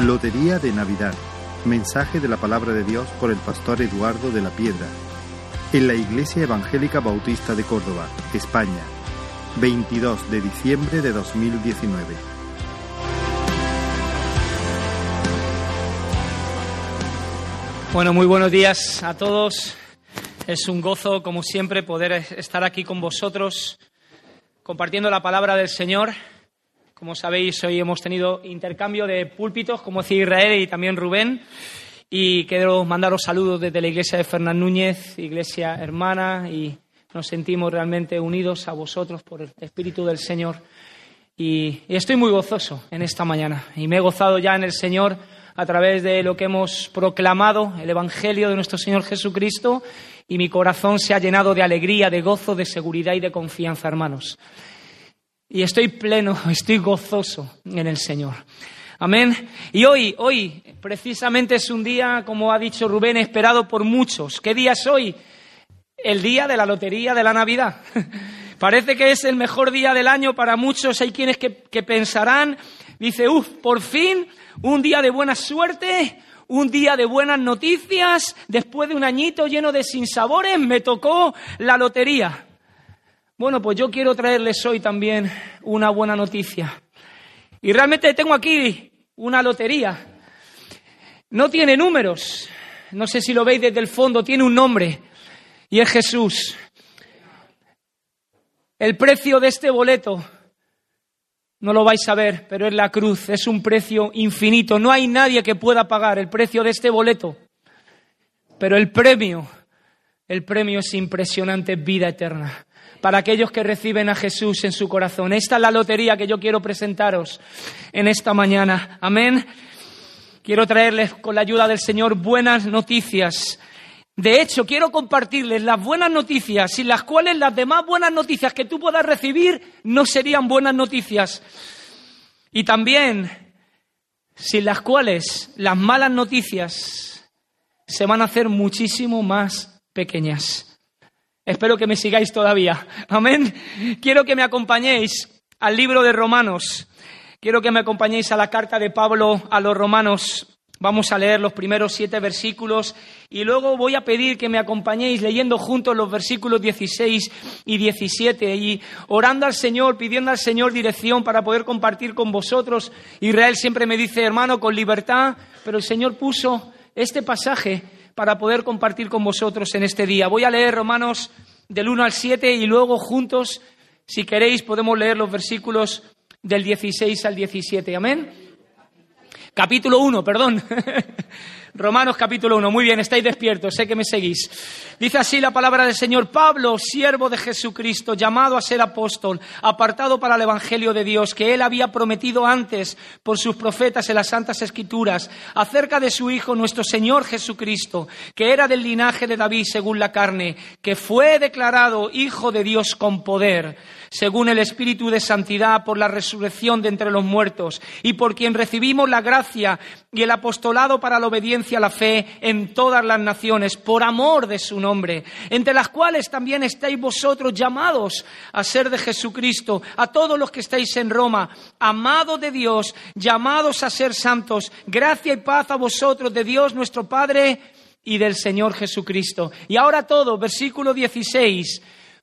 Lotería de Navidad. Mensaje de la palabra de Dios por el pastor Eduardo de la Piedra. En la Iglesia Evangélica Bautista de Córdoba, España. 22 de diciembre de 2019. Bueno, muy buenos días a todos. Es un gozo, como siempre, poder estar aquí con vosotros compartiendo la palabra del Señor. Como sabéis, hoy hemos tenido intercambio de púlpitos, como decía Israel y también Rubén. Y quiero mandaros saludos desde la iglesia de Fernán Núñez, iglesia hermana, y nos sentimos realmente unidos a vosotros por el Espíritu del Señor. Y, y estoy muy gozoso en esta mañana. Y me he gozado ya en el Señor a través de lo que hemos proclamado, el Evangelio de nuestro Señor Jesucristo, y mi corazón se ha llenado de alegría, de gozo, de seguridad y de confianza, hermanos. Y estoy pleno, estoy gozoso en el Señor. Amén. Y hoy, hoy, precisamente es un día, como ha dicho Rubén, esperado por muchos. ¿Qué día es hoy? El día de la lotería de la Navidad. Parece que es el mejor día del año para muchos. Hay quienes que, que pensarán, dice, uff, por fin, un día de buena suerte, un día de buenas noticias, después de un añito lleno de sinsabores, me tocó la lotería. Bueno, pues yo quiero traerles hoy también una buena noticia. Y realmente tengo aquí una lotería. No tiene números. No sé si lo veis desde el fondo, tiene un nombre. Y es Jesús. El precio de este boleto no lo vais a ver, pero es la cruz. Es un precio infinito. No hay nadie que pueda pagar el precio de este boleto. Pero el premio, el premio es impresionante, vida eterna para aquellos que reciben a Jesús en su corazón. Esta es la lotería que yo quiero presentaros en esta mañana. Amén. Quiero traerles con la ayuda del Señor buenas noticias. De hecho, quiero compartirles las buenas noticias, sin las cuales las demás buenas noticias que tú puedas recibir no serían buenas noticias. Y también, sin las cuales las malas noticias se van a hacer muchísimo más pequeñas. Espero que me sigáis todavía. Amén. Quiero que me acompañéis al libro de Romanos. Quiero que me acompañéis a la carta de Pablo a los romanos. Vamos a leer los primeros siete versículos y luego voy a pedir que me acompañéis leyendo juntos los versículos 16 y 17 y orando al Señor, pidiendo al Señor dirección para poder compartir con vosotros. Israel siempre me dice, hermano, con libertad, pero el Señor puso este pasaje para poder compartir con vosotros en este día. Voy a leer Romanos del 1 al 7 y luego juntos, si queréis, podemos leer los versículos del 16 al 17. Amén. Capítulo 1, perdón. Romanos capítulo 1. Muy bien, estáis despiertos, sé que me seguís. Dice así la palabra del Señor. Pablo, siervo de Jesucristo, llamado a ser apóstol, apartado para el Evangelio de Dios, que él había prometido antes por sus profetas en las Santas Escrituras, acerca de su Hijo, nuestro Señor Jesucristo, que era del linaje de David según la carne, que fue declarado Hijo de Dios con poder según el Espíritu de Santidad, por la resurrección de entre los muertos, y por quien recibimos la gracia y el apostolado para la obediencia a la fe en todas las naciones, por amor de su nombre, entre las cuales también estáis vosotros llamados a ser de Jesucristo, a todos los que estáis en Roma, amados de Dios, llamados a ser santos, gracia y paz a vosotros de Dios nuestro Padre y del Señor Jesucristo. Y ahora todo, versículo 16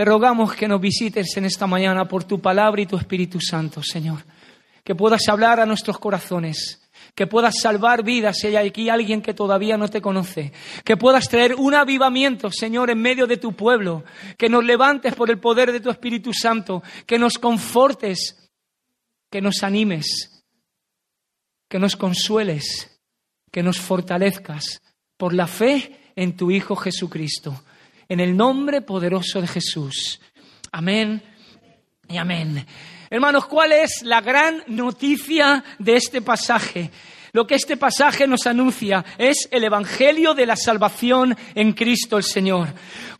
te rogamos que nos visites en esta mañana por tu palabra y tu Espíritu Santo, Señor. Que puedas hablar a nuestros corazones, que puedas salvar vidas si hay aquí alguien que todavía no te conoce, que puedas traer un avivamiento, Señor, en medio de tu pueblo, que nos levantes por el poder de tu Espíritu Santo, que nos confortes, que nos animes, que nos consueles, que nos fortalezcas por la fe en tu Hijo Jesucristo en el nombre poderoso de Jesús. Amén y amén. Hermanos, ¿cuál es la gran noticia de este pasaje? Lo que este pasaje nos anuncia es el Evangelio de la salvación en Cristo el Señor.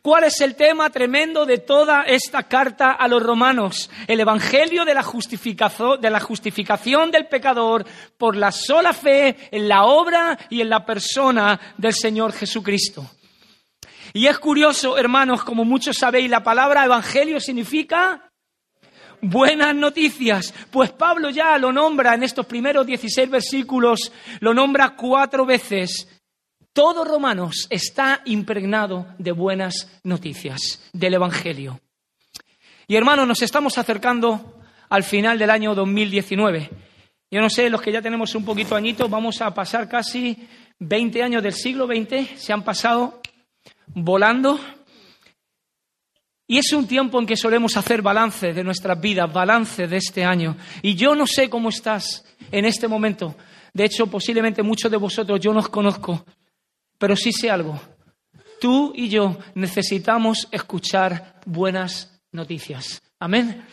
¿Cuál es el tema tremendo de toda esta carta a los romanos? El Evangelio de la, de la justificación del pecador por la sola fe en la obra y en la persona del Señor Jesucristo. Y es curioso, hermanos, como muchos sabéis, la palabra Evangelio significa buenas noticias. Pues Pablo ya lo nombra en estos primeros 16 versículos, lo nombra cuatro veces. Todo Romanos está impregnado de buenas noticias del Evangelio. Y hermanos, nos estamos acercando al final del año 2019. Yo no sé, los que ya tenemos un poquito añitos, vamos a pasar casi 20 años del siglo XX, se han pasado volando. Y es un tiempo en que solemos hacer balance de nuestras vidas, balance de este año. Y yo no sé cómo estás en este momento. De hecho, posiblemente muchos de vosotros yo no os conozco, pero sí sé algo. Tú y yo necesitamos escuchar buenas noticias. Amén.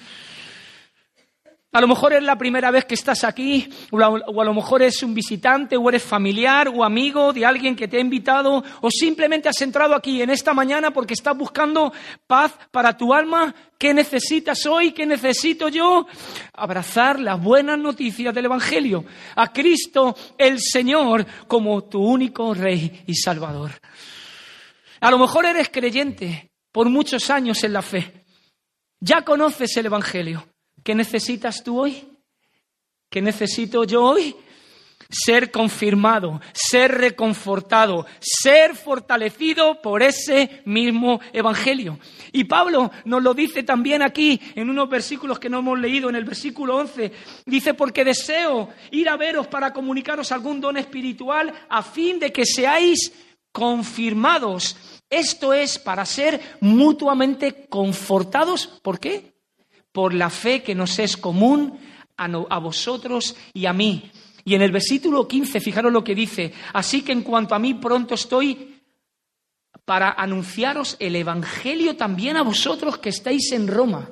A lo mejor es la primera vez que estás aquí, o a, lo mejor es un visitante, o eres familiar o amigo de alguien que te ha invitado, o simplemente has entrado aquí en esta mañana porque estás buscando paz para tu alma. ¿Qué necesitas hoy? ¿Qué necesito yo? Abrazar las buenas noticias del Evangelio, a Cristo el Señor como tu único Rey y Salvador. A lo mejor eres creyente por muchos años en la fe. Ya conoces el Evangelio ¿Qué necesitas tú hoy? ¿Qué necesito yo hoy? Ser confirmado, ser reconfortado, ser fortalecido por ese mismo Evangelio. Y Pablo nos lo dice también aquí en unos versículos que no hemos leído, en el versículo 11. Dice, porque deseo ir a veros para comunicaros algún don espiritual a fin de que seáis confirmados. Esto es para ser mutuamente confortados. ¿Por qué? Por la fe que nos es común a, vosotros y a mí. Y en el versículo 15, fijaros lo que dice, así que en cuanto a mí pronto estoy para anunciaros el Evangelio también a vosotros que estáis en Roma.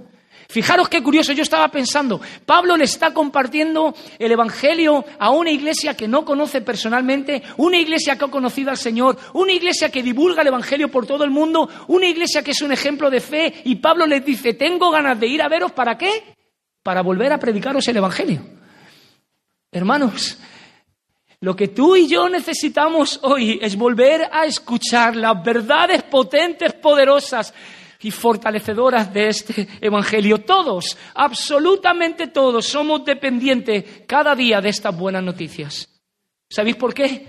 Fijaros qué curioso, yo estaba pensando, Pablo le está compartiendo el Evangelio a una iglesia que no conoce personalmente, una iglesia que ha conocido al Señor, una iglesia que divulga el Evangelio por todo el mundo, una iglesia que es un ejemplo de fe, y Pablo les dice, tengo ganas de ir a veros, ¿para qué? Para volver a predicaros el Evangelio. Hermanos, lo que tú y yo necesitamos hoy es volver a escuchar las verdades potentes, poderosas, y fortalecedoras de este Evangelio. Todos, absolutamente todos, somos dependientes cada día de estas buenas noticias. ¿Sabéis por qué?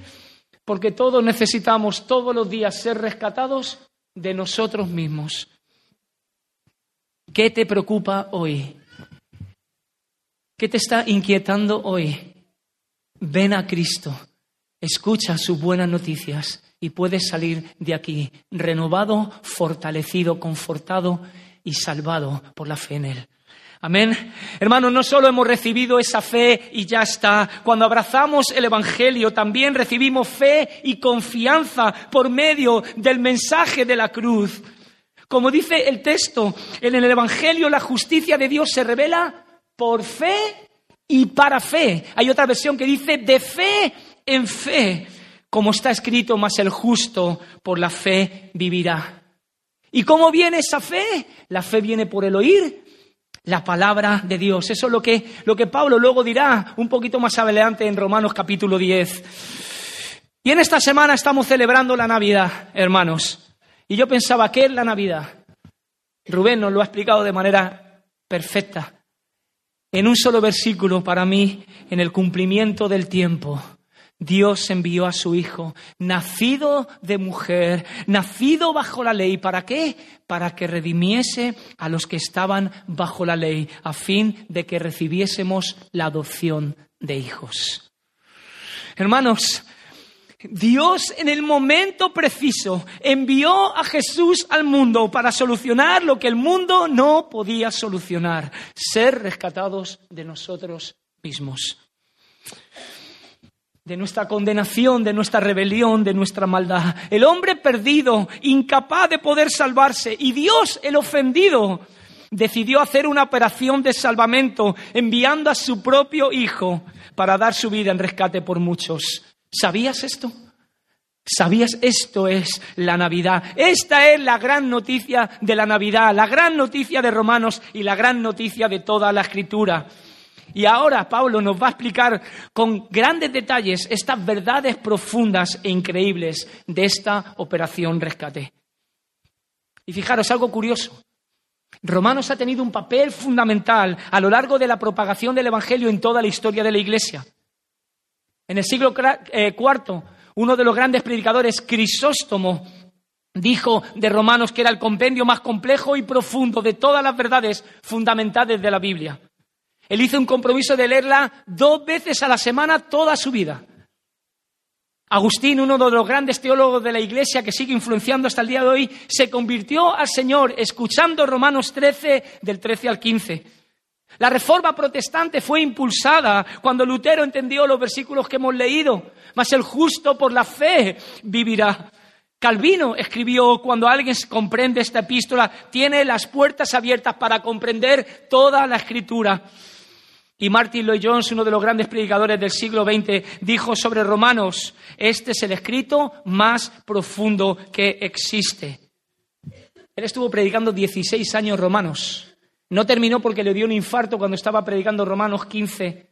Porque todos necesitamos todos los días ser rescatados de nosotros mismos. ¿Qué te preocupa hoy? ¿Qué te está inquietando hoy? Ven a Cristo, escucha sus buenas noticias y puedes salir de aquí renovado, fortalecido, confortado y salvado por la fe en Él. Amén. Hermanos, no solo hemos recibido esa fe y ya está. Cuando abrazamos el Evangelio, también recibimos fe y confianza por medio del mensaje de la cruz. Como dice el texto, en el Evangelio la justicia de Dios se revela por fe y para fe. Hay otra versión que dice de fe en fe como está escrito, más el justo por la fe vivirá. ¿Y cómo viene esa fe? La fe viene por el oír la palabra de Dios. Eso es lo que, lo que Pablo luego dirá un poquito más adelante en Romanos capítulo 10. Y en esta semana estamos celebrando la Navidad, hermanos. Y yo pensaba, ¿qué es la Navidad? Rubén nos lo ha explicado de manera perfecta. En un solo versículo para mí, en el cumplimiento del tiempo. Dios envió a su Hijo, nacido de mujer, nacido bajo la ley. ¿Para qué? Para que redimiese a los que estaban bajo la ley, a fin de que recibiésemos la adopción de hijos. Hermanos, Dios en el momento preciso envió a Jesús al mundo para solucionar lo que el mundo no podía solucionar, ser rescatados de nosotros mismos de nuestra condenación, de nuestra rebelión, de nuestra maldad. El hombre perdido, incapaz de poder salvarse, y Dios el ofendido, decidió hacer una operación de salvamento, enviando a su propio hijo para dar su vida en rescate por muchos. ¿Sabías esto? ¿Sabías? Esto es la Navidad. Esta es la gran noticia de la Navidad, la gran noticia de Romanos y la gran noticia de toda la Escritura. Y ahora Pablo nos va a explicar con grandes detalles estas verdades profundas e increíbles de esta operación rescate. Y fijaros algo curioso. Romanos ha tenido un papel fundamental a lo largo de la propagación del Evangelio en toda la historia de la Iglesia. En el siglo IV, eh, uno de los grandes predicadores, Crisóstomo, dijo de Romanos que era el compendio más complejo y profundo de todas las verdades fundamentales de la Biblia. Él hizo un compromiso de leerla dos veces a la semana toda su vida. Agustín, uno de los grandes teólogos de la Iglesia que sigue influenciando hasta el día de hoy, se convirtió al Señor escuchando Romanos 13 del 13 al 15. La reforma protestante fue impulsada cuando Lutero entendió los versículos que hemos leído, mas el justo por la fe vivirá. Calvino escribió, cuando alguien comprende esta epístola, tiene las puertas abiertas para comprender toda la escritura. Y Martin Lloyd Jones, uno de los grandes predicadores del siglo XX, dijo sobre Romanos, este es el escrito más profundo que existe. Él estuvo predicando 16 años romanos. No terminó porque le dio un infarto cuando estaba predicando Romanos 15.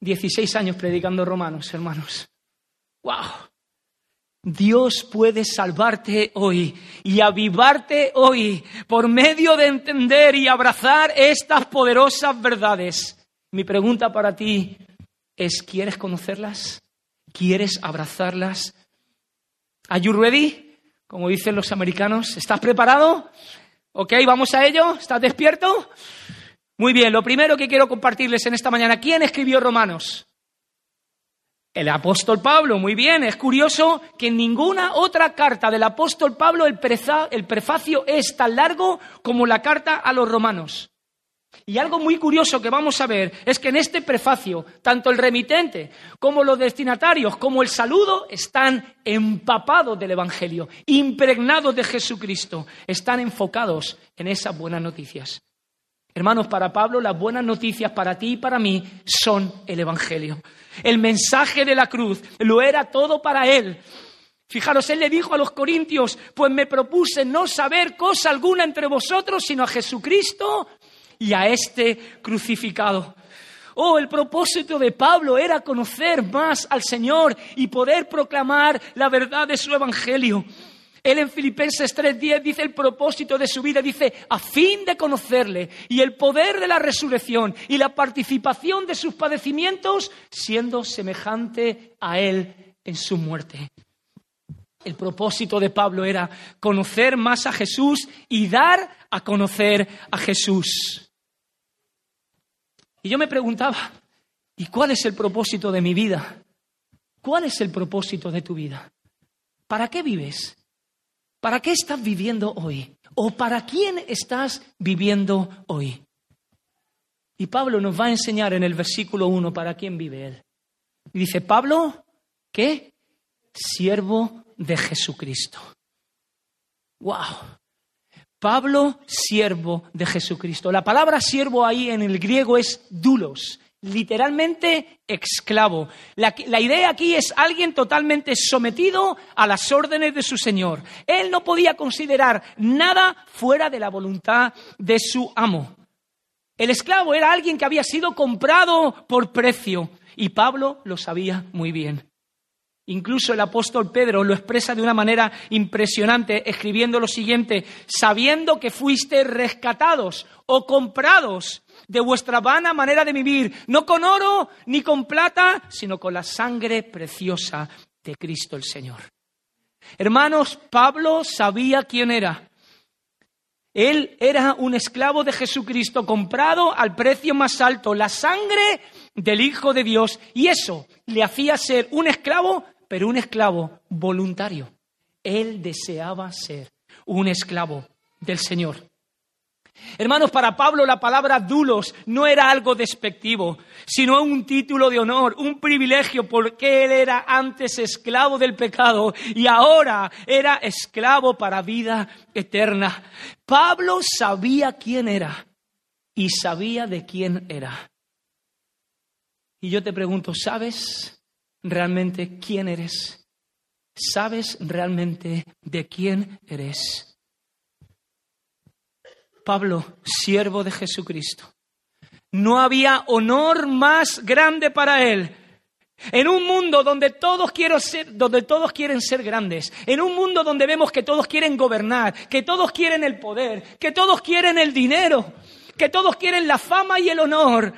16 años predicando Romanos, hermanos. ¡Wow! Dios puede salvarte hoy y avivarte hoy por medio de entender y abrazar estas poderosas verdades. Mi pregunta para ti es, ¿quieres conocerlas? ¿Quieres abrazarlas? ¿Are you ready? Como dicen los americanos, ¿estás preparado? ¿Ok? ¿Vamos a ello? ¿Estás despierto? Muy bien, lo primero que quiero compartirles en esta mañana, ¿quién escribió Romanos? El apóstol Pablo, muy bien, es curioso que en ninguna otra carta del apóstol Pablo el, prefacio es tan largo como la carta a los romanos. Y algo muy curioso que vamos a ver es que en este prefacio, tanto el remitente como los destinatarios, como el saludo, están empapados del Evangelio, impregnados de Jesucristo, están enfocados en esas buenas noticias. Hermanos, para Pablo las buenas noticias para ti y para mí son el Evangelio. El mensaje de la cruz lo era todo para él. Fijaros, él le dijo a los corintios, pues me propuse no saber cosa alguna entre vosotros, sino a Jesucristo y a este crucificado. Oh, el propósito de Pablo era conocer más al Señor y poder proclamar la verdad de su Evangelio. Él en Filipenses 3:10 dice el propósito de su vida, dice, a fin de conocerle y el poder de la resurrección y la participación de sus padecimientos, siendo semejante a él en su muerte. El propósito de Pablo era conocer más a Jesús y dar a conocer a Jesús. Y yo me preguntaba, ¿y cuál es el propósito de mi vida? ¿Cuál es el propósito de tu vida? ¿Para qué vives? ¿Para qué estás viviendo hoy? ¿O para quién estás viviendo hoy? Y Pablo nos va a enseñar en el versículo 1 para quién vive él. Y dice, Pablo, ¿qué? Siervo de Jesucristo. ¡Wow! Pablo, siervo de Jesucristo. La palabra siervo ahí en el griego es dulos, literalmente esclavo. La, idea aquí es alguien totalmente sometido a las órdenes de su Señor. Él no podía considerar nada fuera de la voluntad de su amo. El esclavo era alguien que había sido comprado por precio y Pablo lo sabía muy bien. Incluso el apóstol Pedro lo expresa de una manera impresionante, escribiendo lo siguiente, sabiendo que fuiste rescatados o comprados de vuestra vana manera de vivir, no con oro ni con plata, sino con la sangre preciosa de Cristo el Señor. Hermanos, Pablo sabía quién era. Él era un esclavo de Jesucristo comprado al precio más alto, la sangre del Hijo de Dios, y eso le hacía ser un esclavo, pero un esclavo voluntario. Él deseaba ser un esclavo del Señor. Hermanos, para Pablo la palabra dulos no era algo despectivo, sino un título de honor, un privilegio, porque él era antes esclavo del pecado y ahora era esclavo para vida eterna. Pablo sabía quién era y sabía de quién era. Y yo te pregunto, ¿sabes realmente quién eres? ¿Sabes realmente de quién eres? Pablo, siervo de Jesucristo. No había honor más grande para él. En un mundo donde todos, quieren ser, donde todos quieren ser grandes, en un mundo donde vemos que todos quieren gobernar, que todos quieren el poder, que todos quieren el dinero, que todos quieren la fama y el honor.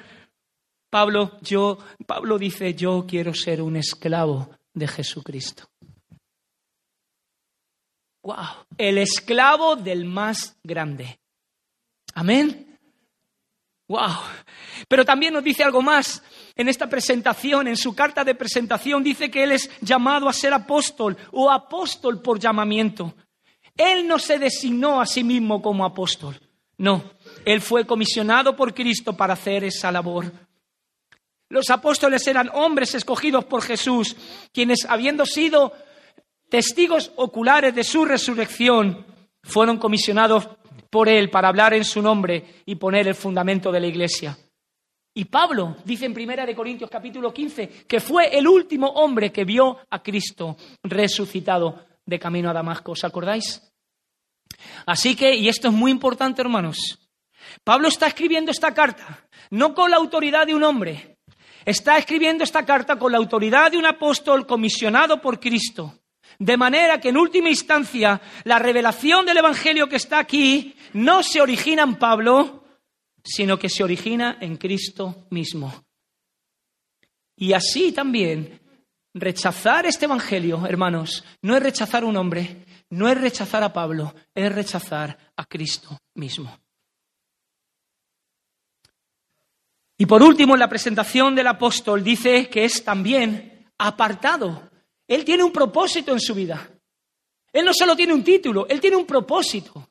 Pablo, yo, Pablo dice, yo quiero ser un esclavo de Jesucristo. Wow, el esclavo del más grande. Amén. Wow. Pero también nos dice algo más. En esta presentación, en su carta de presentación, dice que él es llamado a ser apóstol o apóstol por llamamiento. Él no se designó a sí mismo como apóstol. No, él fue comisionado por Cristo para hacer esa labor. Los apóstoles eran hombres escogidos por Jesús, quienes, habiendo sido testigos oculares de su resurrección, fueron comisionados por él para hablar en su nombre y poner el fundamento de la iglesia. Y Pablo dice en Primera de Corintios capítulo 15 que fue el último hombre que vio a Cristo resucitado de camino a Damasco. ¿Os acordáis? Así que, y esto es muy importante, hermanos, Pablo está escribiendo esta carta no con la autoridad de un hombre, está escribiendo esta carta con la autoridad de un apóstol comisionado por Cristo. De manera que en última instancia la revelación del Evangelio que está aquí no se origina en Pablo, sino que se origina en Cristo mismo. Y así también rechazar este Evangelio, hermanos, no es rechazar a un hombre, no es rechazar a Pablo, es rechazar a Cristo mismo. Y por último, en la presentación del apóstol dice que es también apartado él tiene un propósito en su vida. Él no solo tiene un título, él tiene un propósito.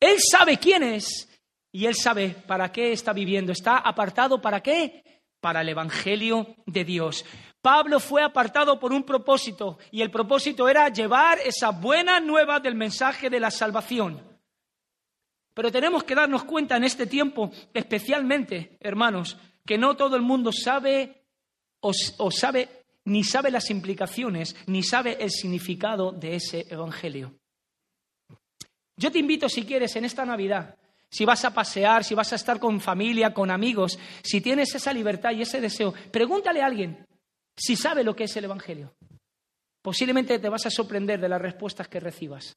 Él sabe quién es y él sabe para qué está viviendo. Está apartado para qué? Para el Evangelio de Dios. Pablo fue apartado por un propósito y el propósito era llevar esa buena nueva del mensaje de la salvación. Pero tenemos que darnos cuenta en este tiempo, especialmente, hermanos, que no todo el mundo sabe o, sabe ni sabe las implicaciones, ni sabe el significado de ese Evangelio. Yo te invito, si quieres, en esta Navidad, si vas a pasear, si vas a estar con familia, con amigos, si tienes esa libertad y ese deseo, pregúntale a alguien si sabe lo que es el Evangelio. Posiblemente te vas a sorprender de las respuestas que recibas.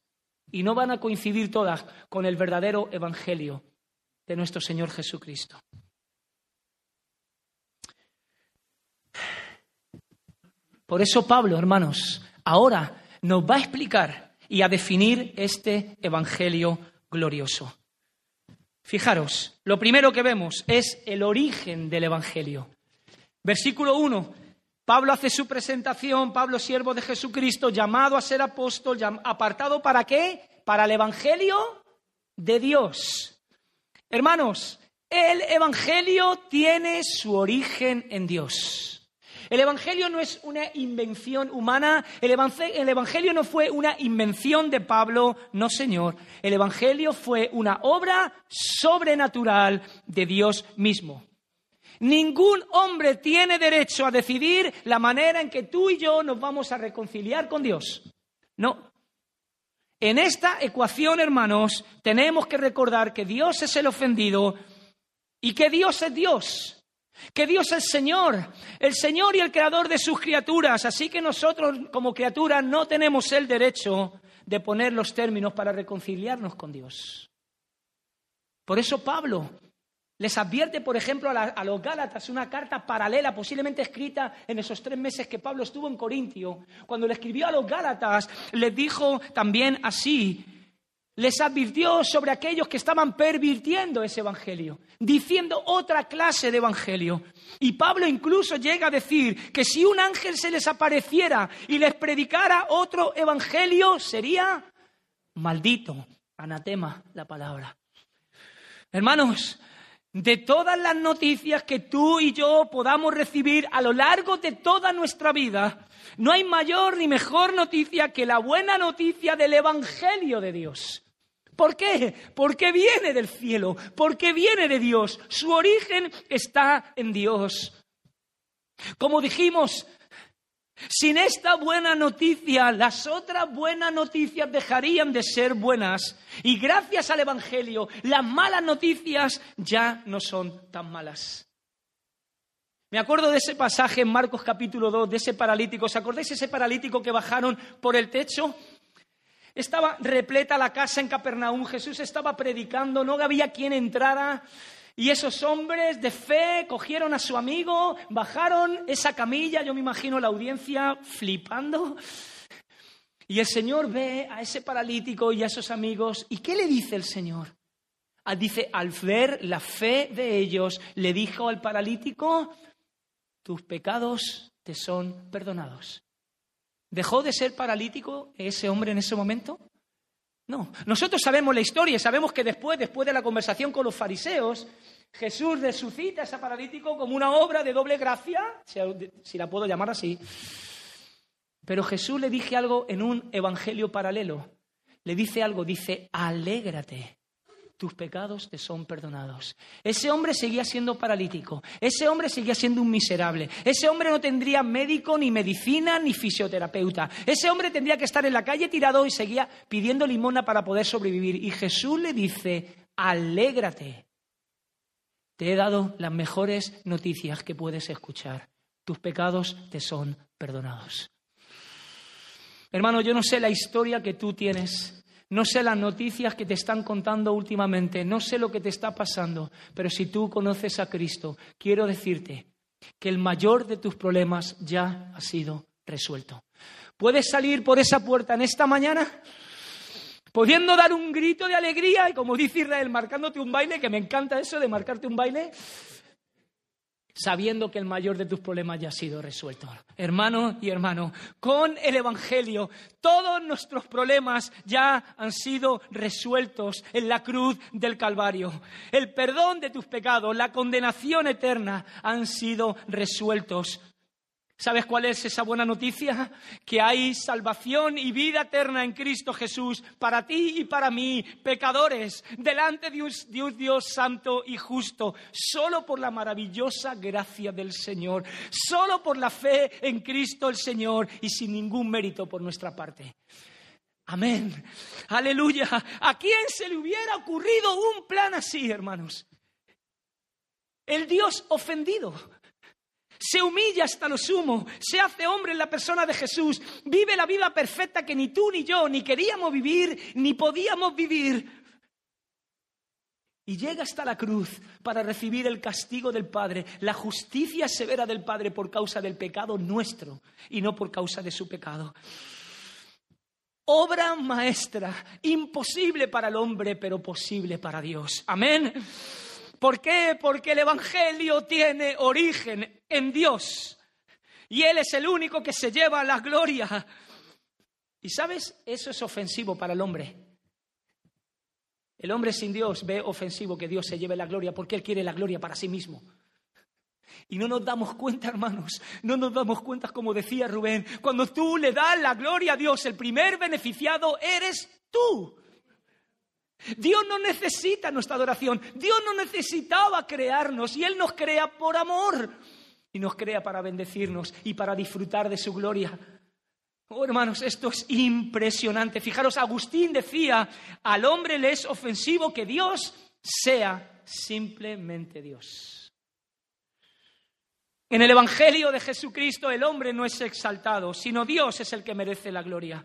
Y no van a coincidir todas con el verdadero Evangelio de nuestro Señor Jesucristo. Por eso Pablo, hermanos, ahora nos va a explicar y a definir este Evangelio glorioso. Fijaros, lo primero que vemos es el origen del Evangelio. Versículo 1. Pablo hace su presentación, Pablo siervo de Jesucristo, llamado a ser apóstol, apartado para qué? Para el Evangelio de Dios. Hermanos, el Evangelio tiene su origen en Dios. El Evangelio no es una invención humana, el Evangelio, no fue una invención de Pablo, no Señor. El Evangelio fue una obra sobrenatural de Dios mismo. Ningún hombre tiene derecho a decidir la manera en que tú y yo nos vamos a reconciliar con Dios. No. En esta ecuación, hermanos, tenemos que recordar que Dios es el ofendido y que Dios es Dios que Dios es Señor, el Señor y el creador de sus criaturas, así que nosotros como criaturas no tenemos el derecho de poner los términos para reconciliarnos con Dios. Por eso Pablo les advierte, por ejemplo, a, los Gálatas una carta paralela, posiblemente escrita en esos tres meses que Pablo estuvo en Corintio. Cuando le escribió a los Gálatas, les dijo también así, les advirtió sobre aquellos que estaban pervirtiendo ese evangelio, diciendo otra clase de evangelio. Y Pablo incluso llega a decir que si un ángel se les apareciera y les predicara otro evangelio, sería maldito, anatema la palabra. Hermanos, de todas las noticias que tú y yo podamos recibir a lo largo de toda nuestra vida, no hay mayor ni mejor noticia que la buena noticia del Evangelio de Dios. ¿Por qué? Porque viene del cielo, porque viene de Dios. Su origen está en Dios. Como dijimos, sin esta buena noticia, las otras buenas noticias dejarían de ser buenas. Y gracias al Evangelio, las malas noticias ya no son tan malas. Me acuerdo de ese pasaje en Marcos capítulo 2, de ese paralítico. ¿Os acordáis ese paralítico que bajaron por el techo? Estaba repleta la casa en Capernaum, Jesús estaba predicando, no había quien entrara. Y esos hombres de fe cogieron a su amigo, bajaron esa camilla, yo me imagino la audiencia flipando. Y el Señor ve a ese paralítico y a esos amigos. ¿Y qué le dice el Señor? Ah, dice, al ver la fe de ellos, le dijo al paralítico, tus pecados te son perdonados. ¿Dejó de ser paralítico ese hombre en ese momento? No. Nosotros sabemos la historia y sabemos que después, después de la conversación con los fariseos, Jesús resucita a ese paralítico como una obra de doble gracia, si la puedo llamar así. Pero Jesús le dice algo en un evangelio paralelo. Le dice algo, dice, alégrate tus pecados te son perdonados. Ese hombre seguía siendo paralítico, ese hombre seguía siendo un miserable, ese hombre no tendría médico, ni medicina, ni fisioterapeuta, ese hombre tendría que estar en la calle tirado y seguía pidiendo limona para poder sobrevivir. Y Jesús le dice, alégrate, te he dado las mejores noticias que puedes escuchar, tus pecados te son perdonados. Hermano, yo no sé la historia que tú tienes no sé las noticias que te están contando últimamente, no sé lo que te está pasando, pero si tú conoces a Cristo, quiero decirte que el mayor de tus problemas ya ha sido resuelto. ¿Puedes salir por esa puerta en esta mañana? Pudiendo dar un grito de alegría y como dice Israel, marcándote un baile, que me encanta eso de marcarte un baile, sabiendo que el mayor de tus problemas ya ha sido resuelto. Hermano y hermano, con el Evangelio todos nuestros problemas ya han sido resueltos en la cruz del Calvario. El perdón de tus pecados, la condenación eterna han sido resueltos ¿Sabes cuál es esa buena noticia? Que hay salvación y vida eterna en Cristo Jesús para ti y para mí, pecadores, delante de un, Dios santo y justo, solo por la maravillosa gracia del Señor, solo por la fe en Cristo el Señor y sin ningún mérito por nuestra parte. Amén. Aleluya. ¿A quién se le hubiera ocurrido un plan así, hermanos? El Dios ofendido se humilla hasta lo sumo, se hace hombre en la persona de Jesús, vive la vida perfecta que ni tú ni yo ni queríamos vivir, ni podíamos vivir. Y llega hasta la cruz para recibir el castigo del Padre, la justicia severa del Padre por causa del pecado nuestro y no por causa de su pecado. Obra maestra, imposible para el hombre, pero posible para Dios. Amén. ¿Por qué? Porque el Evangelio tiene origen en Dios. Y Él es el único que se lleva la gloria. Y sabes, eso es ofensivo para el hombre. El hombre sin Dios ve ofensivo que Dios se lleve la gloria porque Él quiere la gloria para sí mismo. Y no nos damos cuenta, hermanos, no nos damos cuenta, como decía Rubén, cuando tú le das la gloria a Dios, el primer beneficiado eres tú. Dios no necesita nuestra adoración. Dios no necesitaba crearnos y Él nos crea por amor. Y nos crea para bendecirnos y para disfrutar de su gloria. Oh, hermanos, esto es impresionante. Fijaros, Agustín decía, al hombre le es ofensivo que Dios sea simplemente Dios. En el Evangelio de Jesucristo el hombre no es exaltado, sino Dios es el que merece la gloria.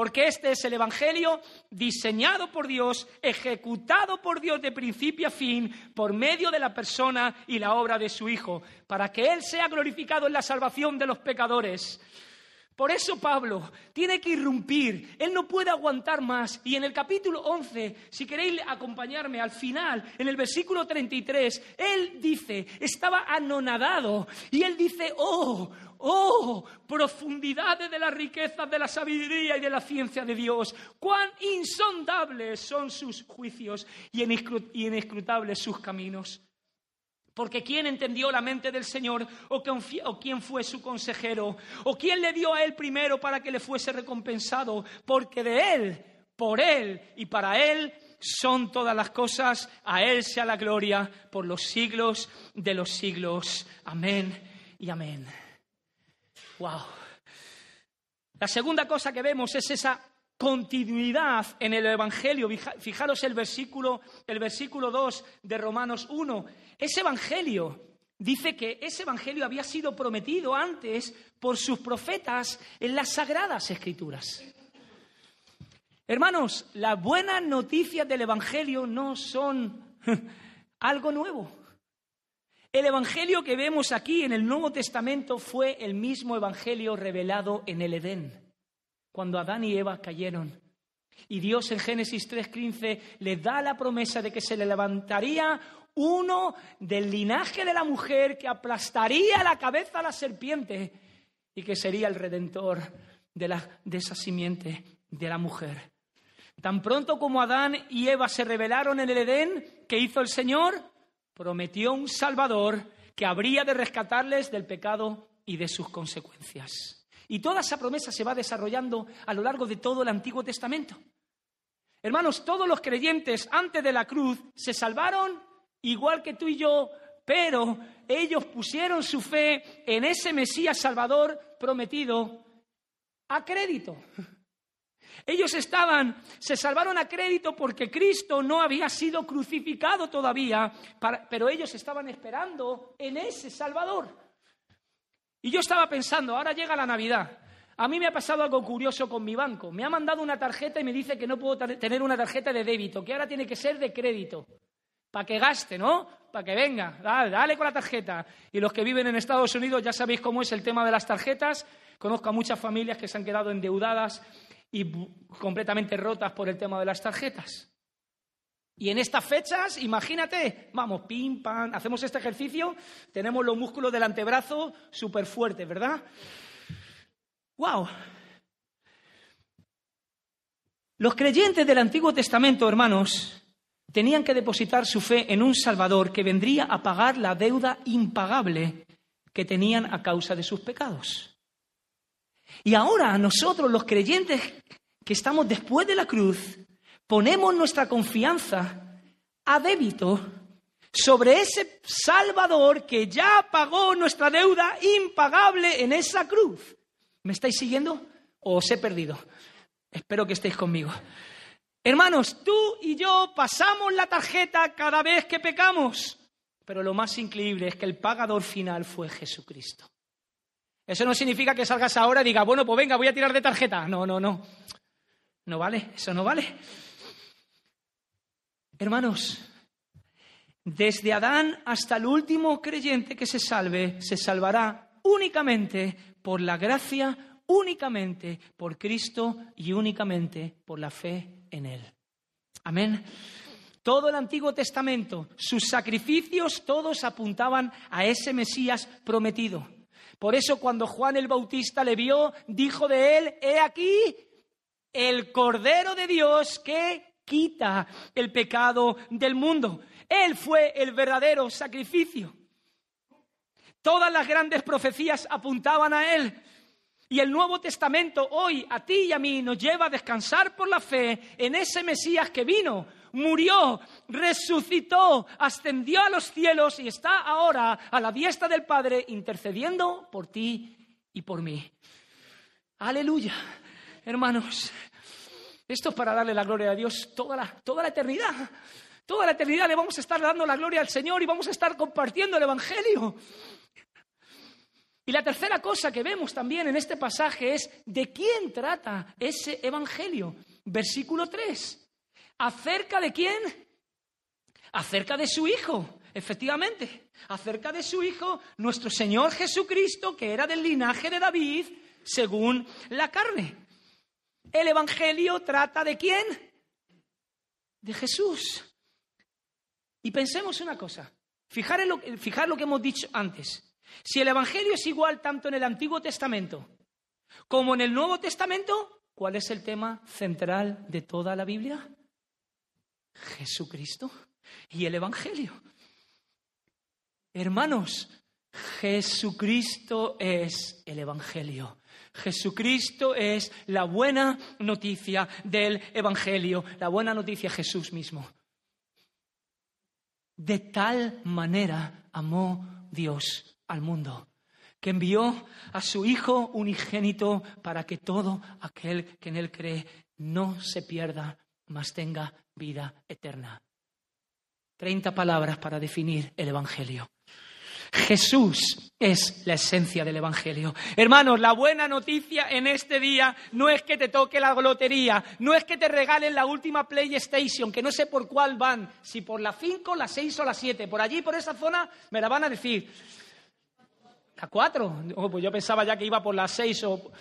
Porque este es el Evangelio diseñado por Dios, ejecutado por Dios de principio a fin, por medio de la persona y la obra de su Hijo, para que Él sea glorificado en la salvación de los pecadores. Por eso Pablo tiene que irrumpir, él no puede aguantar más. Y en el capítulo 11, si queréis acompañarme al final, en el versículo 33, él dice, estaba anonadado, y él dice, oh, oh, profundidades de las riquezas de la sabiduría y de la ciencia de Dios, cuán insondables son sus juicios y inescrutables sus caminos. Porque ¿quién entendió la mente del Señor? ¿O quién fue su consejero? ¿O quién le dio a él primero para que le fuese recompensado? Porque de él, por él y para él son todas las cosas. A él sea la gloria por los siglos de los siglos. Amén y amén. Wow. La segunda cosa que vemos es esa continuidad en el Evangelio. Fijaros el versículo, el versículo 2 de Romanos 1. Ese Evangelio dice que ese Evangelio había sido prometido antes por sus profetas en las Sagradas Escrituras. Hermanos, las buenas noticias del Evangelio no son algo nuevo. El Evangelio que vemos aquí en el Nuevo Testamento fue el mismo Evangelio revelado en el Edén cuando Adán y Eva cayeron. Y Dios en Génesis 3:15 le da la promesa de que se le levantaría uno del linaje de la mujer que aplastaría la cabeza a la serpiente y que sería el redentor de, la, de esa simiente de la mujer. Tan pronto como Adán y Eva se rebelaron en el Edén, ¿qué hizo el Señor? Prometió un Salvador que habría de rescatarles del pecado y de sus consecuencias. Y toda esa promesa se va desarrollando a lo largo de todo el Antiguo Testamento. Hermanos, todos los creyentes antes de la cruz se salvaron igual que tú y yo, pero ellos pusieron su fe en ese Mesías Salvador prometido a crédito. Ellos estaban, se salvaron a crédito porque Cristo no había sido crucificado todavía, pero ellos estaban esperando en ese Salvador. Y yo estaba pensando, ahora llega la Navidad. A mí me ha pasado algo curioso con mi banco. Me ha mandado una tarjeta y me dice que no puedo tener una tarjeta de débito, que ahora tiene que ser de crédito. Para que gaste, ¿no? Para que venga. Dale, con la tarjeta. Y los que viven en Estados Unidos ya sabéis cómo es el tema de las tarjetas. Conozco a muchas familias que se han quedado endeudadas y completamente rotas por el tema de las tarjetas. Y en estas fechas, imagínate, vamos, pim, pam, hacemos este ejercicio, tenemos los músculos del antebrazo súper fuertes, ¿verdad? ¡Wow! Los creyentes del Antiguo Testamento, hermanos, tenían que depositar su fe en un Salvador que vendría a pagar la deuda impagable que tenían a causa de sus pecados. Y ahora nosotros, los creyentes que estamos después de la cruz, ponemos nuestra confianza a débito sobre ese Salvador que ya pagó nuestra deuda impagable en esa cruz. ¿Me estáis siguiendo o os he perdido? Espero que estéis conmigo. Hermanos, tú y yo pasamos la tarjeta cada vez que pecamos, pero lo más increíble es que el pagador final fue Jesucristo. Eso no significa que salgas ahora y digas, bueno, pues venga, voy a tirar de tarjeta. No, no, no. No vale, eso no vale. Hermanos, desde Adán hasta el último creyente que se salve, se salvará únicamente por la gracia, únicamente por Cristo y únicamente por la fe en Él. Amén. Todo el Antiguo Testamento, sus sacrificios, todos apuntaban a ese Mesías prometido. Por eso cuando Juan el Bautista le vio, dijo de él, he aquí el Cordero de Dios que quita el pecado del mundo. Él fue el verdadero sacrificio. Todas las grandes profecías apuntaban a Él. Y el Nuevo Testamento hoy a ti y a mí nos lleva a descansar por la fe en ese Mesías que vino, murió, resucitó, ascendió a los cielos y está ahora a la diestra del Padre intercediendo por ti y por mí. Aleluya. Hermanos, esto es para darle la gloria a Dios toda la, toda la eternidad. Toda la eternidad le vamos a estar dando la gloria al Señor y vamos a estar compartiendo el Evangelio. Y la tercera cosa que vemos también en este pasaje es de quién trata ese Evangelio. Versículo 3. ¿Acerca de quién? Acerca de su Hijo, efectivamente. Acerca de su Hijo, nuestro Señor Jesucristo, que era del linaje de David, según la carne. El Evangelio trata de quién? De Jesús. Y pensemos una cosa, fijar, lo, fijar lo que hemos dicho antes. Si el Evangelio es igual tanto en el Antiguo Testamento como en el Nuevo Testamento, ¿cuál es el tema central de toda la Biblia? Jesucristo y el Evangelio. Hermanos, Jesucristo es el Evangelio. Jesucristo es la buena noticia del Evangelio, la buena noticia Jesús mismo. De tal manera amó Dios al mundo, que envió a su Hijo unigénito para que todo aquel que en él cree no se pierda, mas tenga vida eterna. Treinta palabras para definir el Evangelio. Jesús es la esencia del Evangelio. Hermanos, la buena noticia en este día no es que te toque la lotería, no es que te regalen la última PlayStation, que no sé por cuál van, si por la 5, la 6 o la 7. Por allí, por esa zona, me la van a decir. ¿La 4? Oh, pues yo pensaba ya que iba por la 6 o...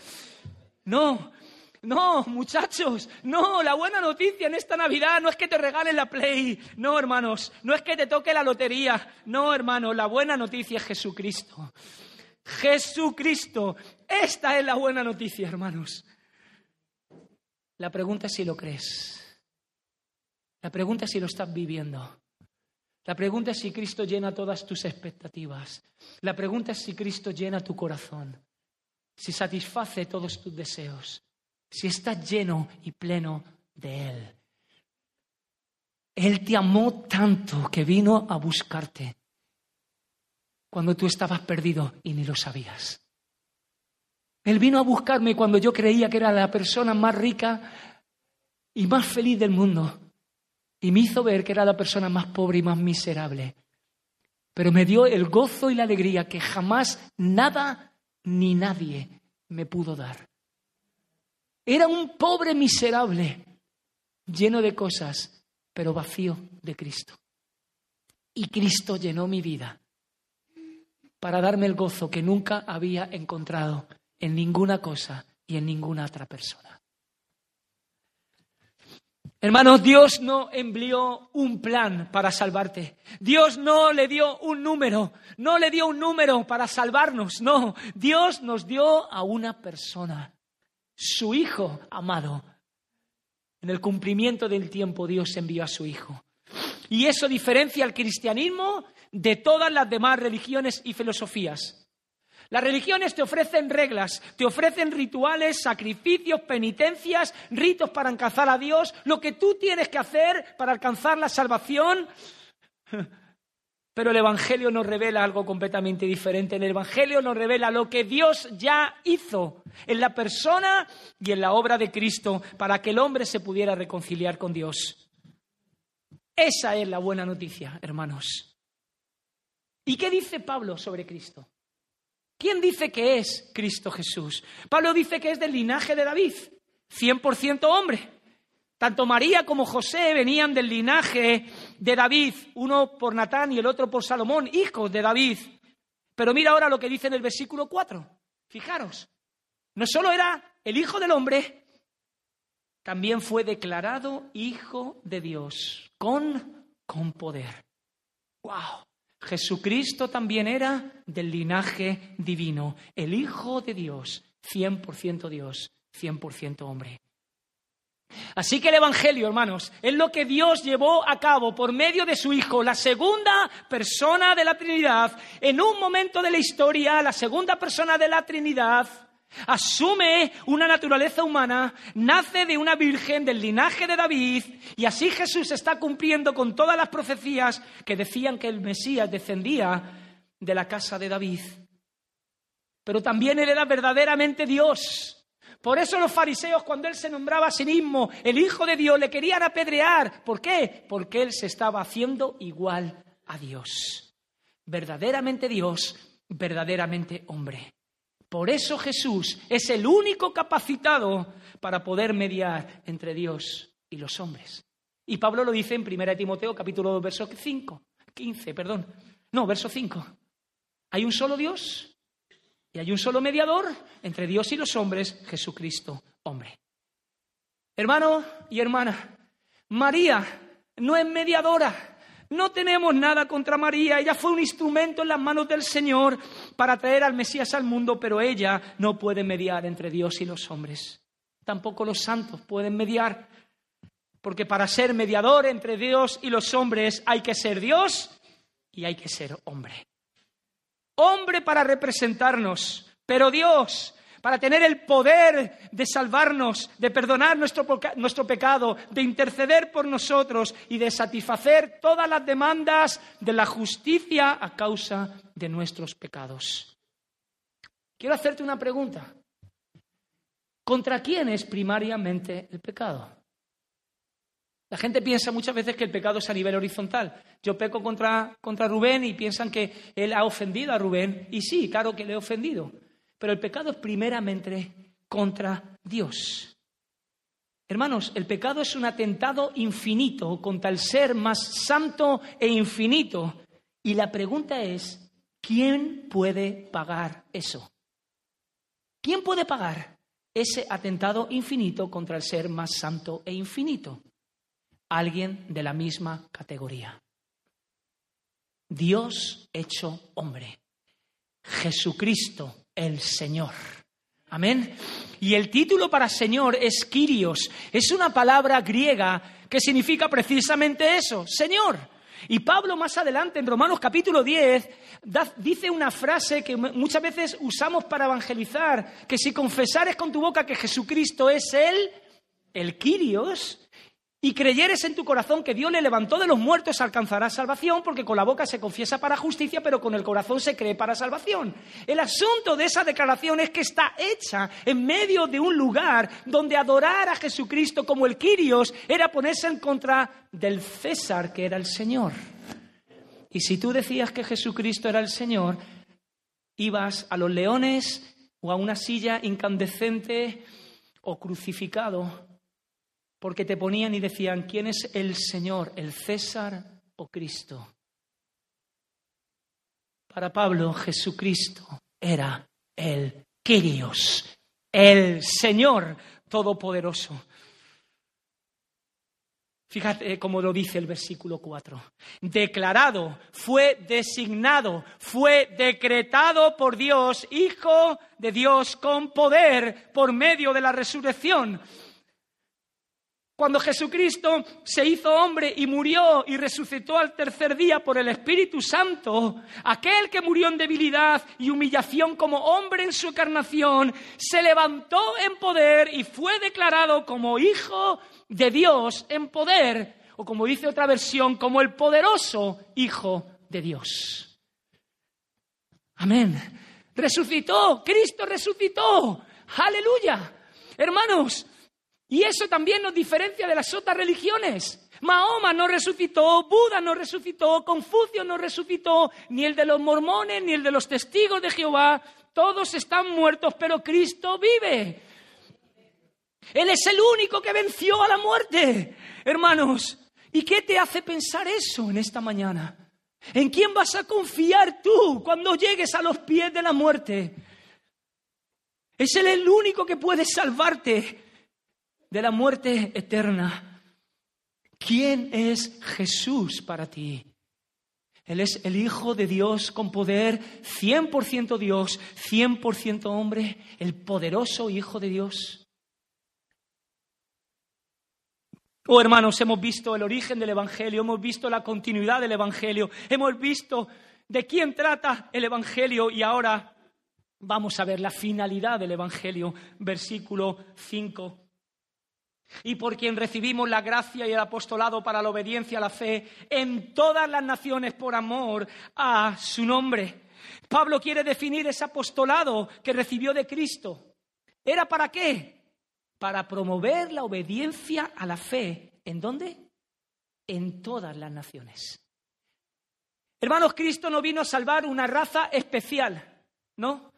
No, no, muchachos, no, la buena noticia en esta Navidad no es que te regalen la Play, no, hermanos, no es que te toque la lotería, no, hermanos, la buena noticia es Jesucristo. Jesucristo, esta es la buena noticia, hermanos. La pregunta es si lo crees. La pregunta es si lo estás viviendo. La pregunta es si Cristo llena todas tus expectativas. La pregunta es si Cristo llena tu corazón, si satisface todos tus deseos si estás lleno y pleno de Él. Él te amó tanto que vino a buscarte cuando tú estabas perdido y ni lo sabías. Él vino a buscarme cuando yo creía que era la persona más rica y más feliz del mundo. Y me hizo ver que era la persona más pobre y más miserable. Pero me dio el gozo y la alegría que jamás nada ni nadie me pudo dar. Era un pobre miserable, lleno de cosas, pero vacío de Cristo. Y Cristo llenó mi vida para darme el gozo que nunca había encontrado en ninguna cosa y en ninguna otra persona. Hermanos, Dios no envió un plan para salvarte. Dios no le dio un número, no le dio un número para salvarnos, no. Dios nos dio a una persona su Hijo amado. En el cumplimiento del tiempo Dios envió a su Hijo. Y eso diferencia al cristianismo de todas las demás religiones y filosofías. Las religiones te ofrecen reglas, te ofrecen rituales, sacrificios, penitencias, ritos para alcanzar a Dios, lo que tú tienes que hacer para alcanzar la salvación. Pero el Evangelio nos revela algo completamente diferente. El Evangelio nos revela lo que Dios ya hizo en la persona y en la obra de Cristo para que el hombre se pudiera reconciliar con Dios. Esa es la buena noticia, hermanos. ¿Y qué dice Pablo sobre Cristo? ¿Quién dice que es Cristo Jesús? Pablo dice que es del linaje de David, 100% hombre. Tanto María como José venían del linaje de David, uno por Natán y el otro por Salomón, hijos de David. Pero mira ahora lo que dice en el versículo 4. Fijaros, no solo era el hijo del hombre, también fue declarado hijo de Dios con, con poder. ¡Wow! Jesucristo también era del linaje divino, el hijo de Dios, 100% Dios, 100% hombre. Así que el Evangelio, hermanos, es lo que Dios llevó a cabo por medio de su Hijo, la segunda persona de la Trinidad. En un momento de la historia, la segunda persona de la Trinidad asume una naturaleza humana, nace de una virgen del linaje de David, y así Jesús está cumpliendo con todas las profecías que decían que el Mesías descendía de la casa de David. Pero también él era verdaderamente Dios. Por eso los fariseos, cuando él se nombraba a sí mismo el Hijo de Dios, le querían apedrear. ¿Por qué? Porque él se estaba haciendo igual a Dios. Verdaderamente Dios, verdaderamente hombre. Por eso Jesús es el único capacitado para poder mediar entre Dios y los hombres. Y Pablo lo dice en 1 Timoteo capítulo 2, verso 5, 15, perdón. No, verso 5. Hay un solo Dios Y hay un solo mediador entre Dios y los hombres, Jesucristo, hombre. Hermano y hermana, María no es mediadora. No tenemos nada contra María. Ella fue un instrumento en las manos del Señor para traer al Mesías al mundo, pero ella no puede mediar entre Dios y los hombres. Tampoco los santos pueden mediar, porque para ser mediador entre Dios y los hombres hay que ser Dios y hay que ser hombre hombre para representarnos, pero Dios para tener el poder de salvarnos, de perdonar nuestro, nuestro, pecado, de interceder por nosotros y de satisfacer todas las demandas de la justicia a causa de nuestros pecados. Quiero hacerte una pregunta. ¿Contra quién es primariamente el pecado? La gente piensa muchas veces que el pecado es a nivel horizontal. Yo peco contra, contra Rubén y piensan que él ha ofendido a Rubén. Y sí, claro que le he ofendido. Pero el pecado es primeramente contra Dios. Hermanos, el pecado es un atentado infinito contra el ser más santo e infinito. Y la pregunta es, ¿quién puede pagar eso? ¿Quién puede pagar ese atentado infinito contra el ser más santo e infinito? Alguien de la misma categoría. Dios hecho hombre. Jesucristo el Señor. Amén. Y el título para Señor es Kyrios. Es una palabra griega que significa precisamente eso, Señor. Y Pablo más adelante en Romanos capítulo 10 dice una frase que muchas veces usamos para evangelizar, que si confesares con tu boca que Jesucristo es Él, el Kyrios, y creyeres en tu corazón que Dios le levantó de los muertos, alcanzarás salvación, porque con la boca se confiesa para justicia, pero con el corazón se cree para salvación. El asunto de esa declaración es que está hecha en medio de un lugar donde adorar a Jesucristo como el Quirios era ponerse en contra del César, que era el Señor. Y si tú decías que Jesucristo era el Señor, ibas a los leones o a una silla incandescente o crucificado porque te ponían y decían, ¿quién es el Señor, el César o Cristo? Para Pablo, Jesucristo era el Kyrios, el Señor Todopoderoso. Fíjate cómo lo dice el versículo 4. Declarado, fue designado, fue decretado por Dios, Hijo de Dios con poder por medio de la resurrección cuando Jesucristo se hizo hombre y murió y resucitó al tercer día por el Espíritu Santo, aquel que murió en debilidad y humillación como hombre en su encarnación, se levantó en poder y fue declarado como Hijo de Dios en poder, o como dice otra versión, como el poderoso Hijo de Dios. Amén. Resucitó, Cristo resucitó. Aleluya. Hermanos, y eso también nos diferencia de las otras religiones. Mahoma no resucitó, Buda no resucitó, Confucio no resucitó, ni el de los mormones, ni el de los testigos de Jehová. Todos están muertos, pero Cristo vive. Él es el único que venció a la muerte. Hermanos, ¿y qué te hace pensar eso en esta mañana? ¿En quién vas a confiar tú cuando llegues a los pies de la muerte? Es Él el único que puede salvarte de la muerte eterna. ¿Quién es Jesús para ti? Él es el Hijo de Dios con poder, 100% Dios, 100% hombre, el poderoso Hijo de Dios. Oh hermanos, hemos visto el origen del Evangelio, hemos visto la continuidad del Evangelio, hemos visto de quién trata el Evangelio y ahora vamos a ver la finalidad del Evangelio, versículo 5 y por quien recibimos la gracia y el apostolado para la obediencia a la fe en todas las naciones por amor a su nombre. Pablo quiere definir ese apostolado que recibió de Cristo. ¿Era para qué? Para promover la obediencia a la fe. ¿En dónde? En todas las naciones. Hermanos, Cristo no vino a salvar una raza especial, ¿no?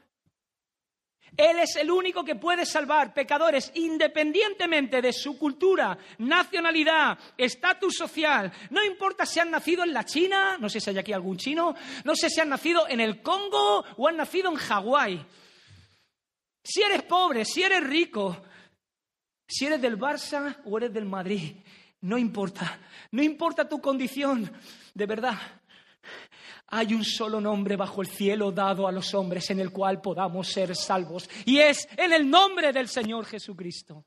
Él es el único que puede salvar pecadores independientemente de su cultura, nacionalidad, estatus social. No importa si han nacido en la China, no sé si hay aquí algún chino, no sé si han nacido en el Congo o han nacido en Hawái. Si eres pobre, si eres rico, si eres del Barça o eres del Madrid, no importa, no importa tu condición, de verdad. Hay un solo nombre bajo el cielo dado a los hombres en el cual podamos ser salvos. Y es en el nombre del Señor Jesucristo.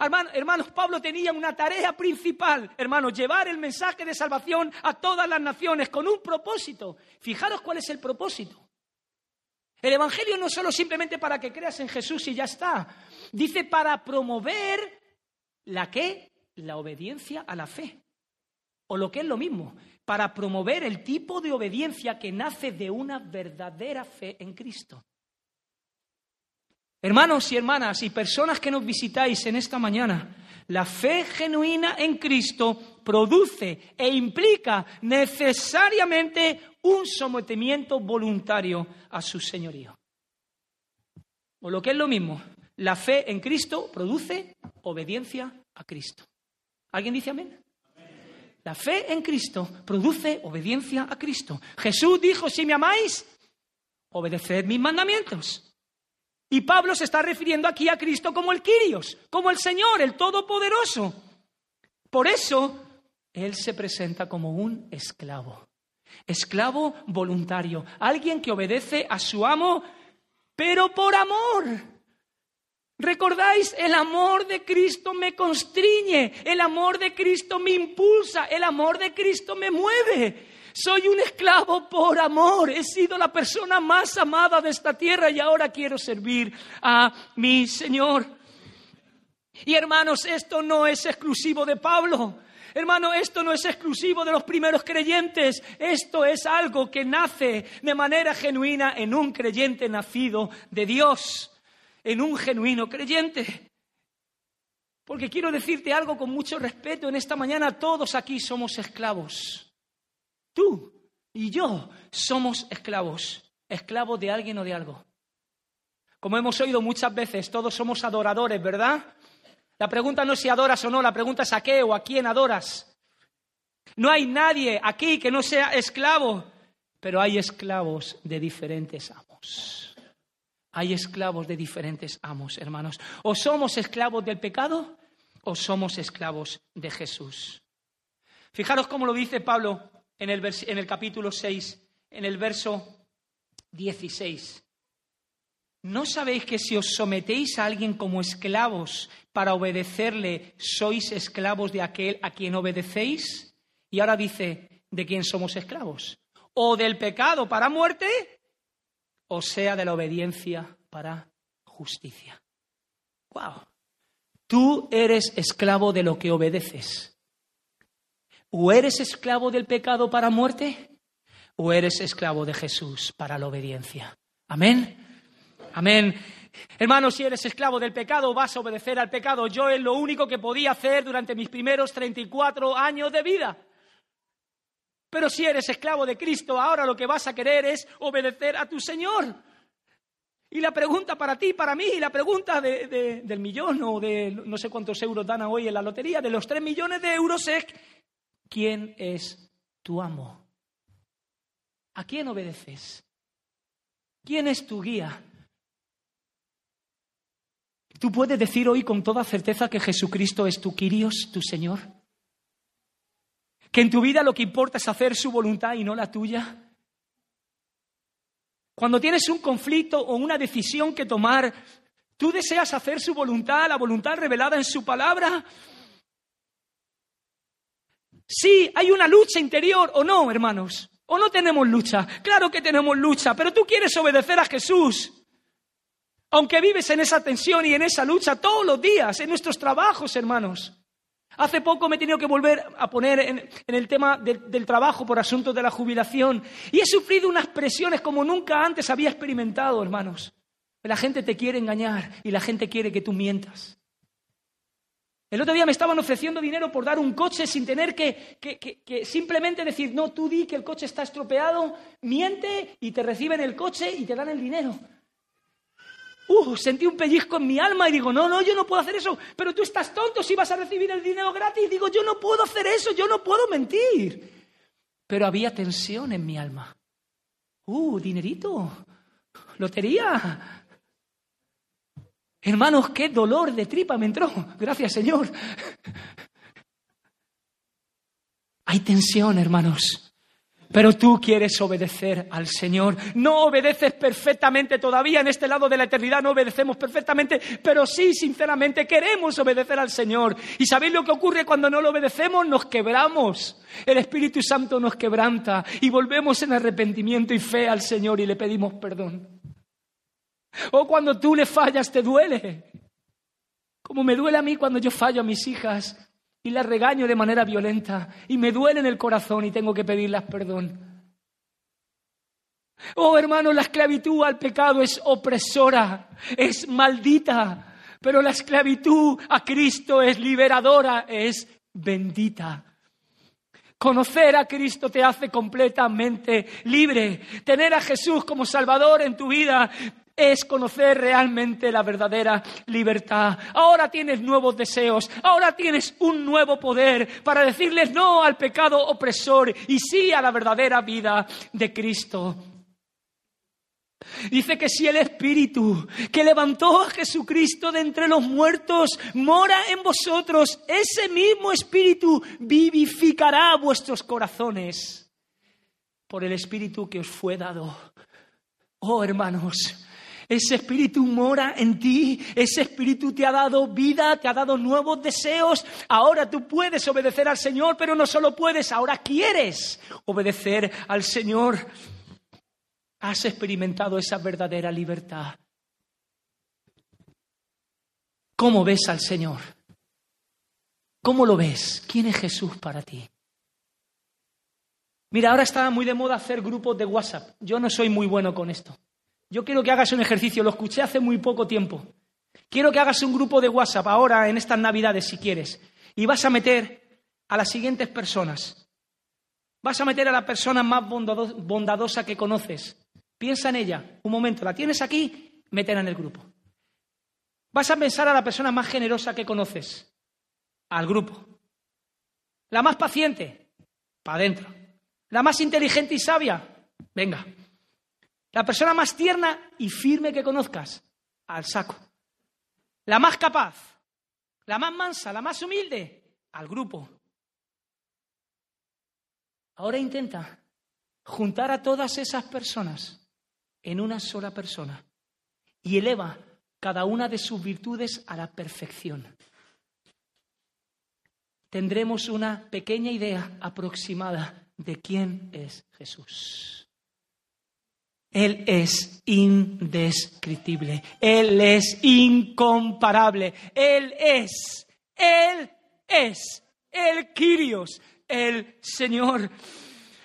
hermanos, Pablo tenía una tarea principal, hermanos, llevar el mensaje de salvación a todas las naciones con un propósito. Fijaros cuál es el propósito. El Evangelio no es solo simplemente para que creas en Jesús y ya está. Dice para promover la qué? La obediencia a la fe. O lo que es lo mismo, para promover el tipo de obediencia que nace de una verdadera fe en Cristo. Hermanos y hermanas y personas que nos visitáis en esta mañana, la fe genuina en Cristo produce e implica necesariamente un sometimiento voluntario a su señorío. O lo que es lo mismo, la fe en Cristo produce obediencia a Cristo. ¿Alguien dice amén? La fe en Cristo produce obediencia a Cristo. Jesús dijo, si me amáis, obedeced mis mandamientos. Y Pablo se está refiriendo aquí a Cristo como el Quirios, como el Señor, el Todopoderoso. Por eso, Él se presenta como un esclavo. Esclavo voluntario, alguien que obedece a su amo, pero por amor. ¿Recordáis? El amor de Cristo me constriñe, el amor de Cristo me impulsa, el amor de Cristo me mueve. Soy un esclavo por amor, he sido la persona más amada de esta tierra y ahora quiero servir a mi Señor. Y hermanos, esto no es exclusivo de Pablo. Hermano, esto no es exclusivo de los primeros creyentes, esto es algo que nace de manera genuina en un creyente nacido de Dios en un genuino creyente. Porque quiero decirte algo con mucho respeto en esta mañana, todos aquí somos esclavos. Tú y yo somos esclavos, esclavos de alguien o de algo. Como hemos oído muchas veces, todos somos adoradores, ¿verdad? La pregunta no es si adoras o no, la pregunta es a qué o a quién adoras. No hay nadie aquí que no sea esclavo, pero hay esclavos de diferentes amos. Hay esclavos de diferentes amos, hermanos. O somos esclavos del pecado o somos esclavos de Jesús. Fijaros cómo lo dice Pablo en el, en el capítulo 6, en el verso 16. ¿No sabéis que si os sometéis a alguien como esclavos para obedecerle, sois esclavos de aquel a quien obedecéis? Y ahora dice, ¿de quién somos esclavos? ¿O del pecado para muerte o sea de la obediencia para justicia. ¡Wow! Tú eres esclavo de lo que obedeces. O eres esclavo del pecado para muerte, o eres esclavo de Jesús para la obediencia. Amén. Amén. Hermano, si eres esclavo del pecado, vas a obedecer al pecado. Yo es lo único que podía hacer durante mis primeros 34 años de vida. Pero si eres esclavo de Cristo, ahora lo que vas a querer es obedecer a tu Señor. Y la pregunta para ti, para mí, y la pregunta del millón o de no sé cuántos euros dan hoy en la lotería, de los tres millones de euros es, ¿quién es tu amo? ¿A quién obedeces? ¿Quién es tu guía? ¿Tú puedes decir hoy con toda certeza que Jesucristo es tu Quirios, tu Señor? Que en tu vida lo que importa es hacer su voluntad y no la tuya. Cuando tienes un conflicto o una decisión que tomar, tú deseas hacer su voluntad, la voluntad revelada en su palabra. Sí, hay una lucha interior o no, hermanos. O no tenemos lucha. Claro que tenemos lucha, pero tú quieres obedecer a Jesús. Aunque vives en esa tensión y en esa lucha todos los días, en nuestros trabajos, hermanos. Hace poco me he tenido que volver a poner en, el tema del trabajo por asuntos de la jubilación y he sufrido unas presiones como nunca antes había experimentado, hermanos. La gente te quiere engañar y la gente quiere que tú mientas. El otro día me estaban ofreciendo dinero por dar un coche sin tener que, que, simplemente decir, no, tú di que el coche está estropeado, miente y te reciben el coche y te dan el dinero. Uh, sentí un pellizco en mi alma y digo, no, no, yo no puedo hacer eso. Pero tú estás tonto si vas a recibir el dinero gratis. Digo, yo no puedo hacer eso, yo no puedo mentir. Pero había tensión en mi alma. Uh, dinerito. Lotería. Hermanos, qué dolor de tripa me entró. Gracias, Señor. Hay tensión, hermanos. Pero tú quieres obedecer al Señor. No obedeces perfectamente todavía en este lado de la eternidad, no obedecemos perfectamente, pero sí, sinceramente, queremos obedecer al Señor. ¿Y sabéis lo que ocurre cuando no lo obedecemos? Nos quebramos. El Espíritu Santo nos quebranta y volvemos en arrepentimiento y fe al Señor y le pedimos perdón. O cuando tú le fallas, te duele. Como me duele a mí cuando yo fallo a mis hijas y las regaño de manera violenta y me duele en el corazón y tengo que pedirlas perdón. Oh hermano, la esclavitud al pecado es opresora, es maldita, pero la esclavitud a Cristo es liberadora, es bendita. Conocer a Cristo te hace completamente libre. Tener a Jesús como Salvador en tu vida es conocer realmente la verdadera libertad. Ahora tienes nuevos deseos, ahora tienes un nuevo poder para decirles no al pecado opresor y sí a la verdadera vida de Cristo. Dice que si el Espíritu que levantó a Jesucristo de entre los muertos mora en vosotros, ese mismo Espíritu vivificará vuestros corazones por el Espíritu que os fue dado. Oh hermanos, ese espíritu mora en ti, ese espíritu te ha dado vida, te ha dado nuevos deseos. Ahora tú puedes obedecer al Señor, pero no solo puedes, ahora quieres obedecer al Señor. Has experimentado esa verdadera libertad. ¿Cómo ves al Señor? ¿Cómo lo ves? ¿Quién es Jesús para ti? Mira, ahora está muy de moda hacer grupos de WhatsApp. Yo no soy muy bueno con esto. Yo quiero que hagas un ejercicio, lo escuché hace muy poco tiempo. Quiero que hagas un grupo de WhatsApp ahora, en estas Navidades, si quieres, y vas a meter a las siguientes personas. Vas a meter a la persona más bondadosa que conoces. Piensa en ella. Un momento, ¿la tienes aquí? Métela en el grupo. Vas a pensar a la persona más generosa que conoces. Al grupo. La más paciente. Para adentro. La más inteligente y sabia. Venga, la persona más tierna y firme que conozcas, al saco. La más capaz, la más mansa, la más humilde, al grupo. Ahora intenta juntar a todas esas personas en una sola persona y eleva cada una de sus virtudes a la perfección. Tendremos una pequeña idea aproximada de quién es Jesús. Él es indescriptible, Él es incomparable, Él es, Él es el Kyrios, el Señor.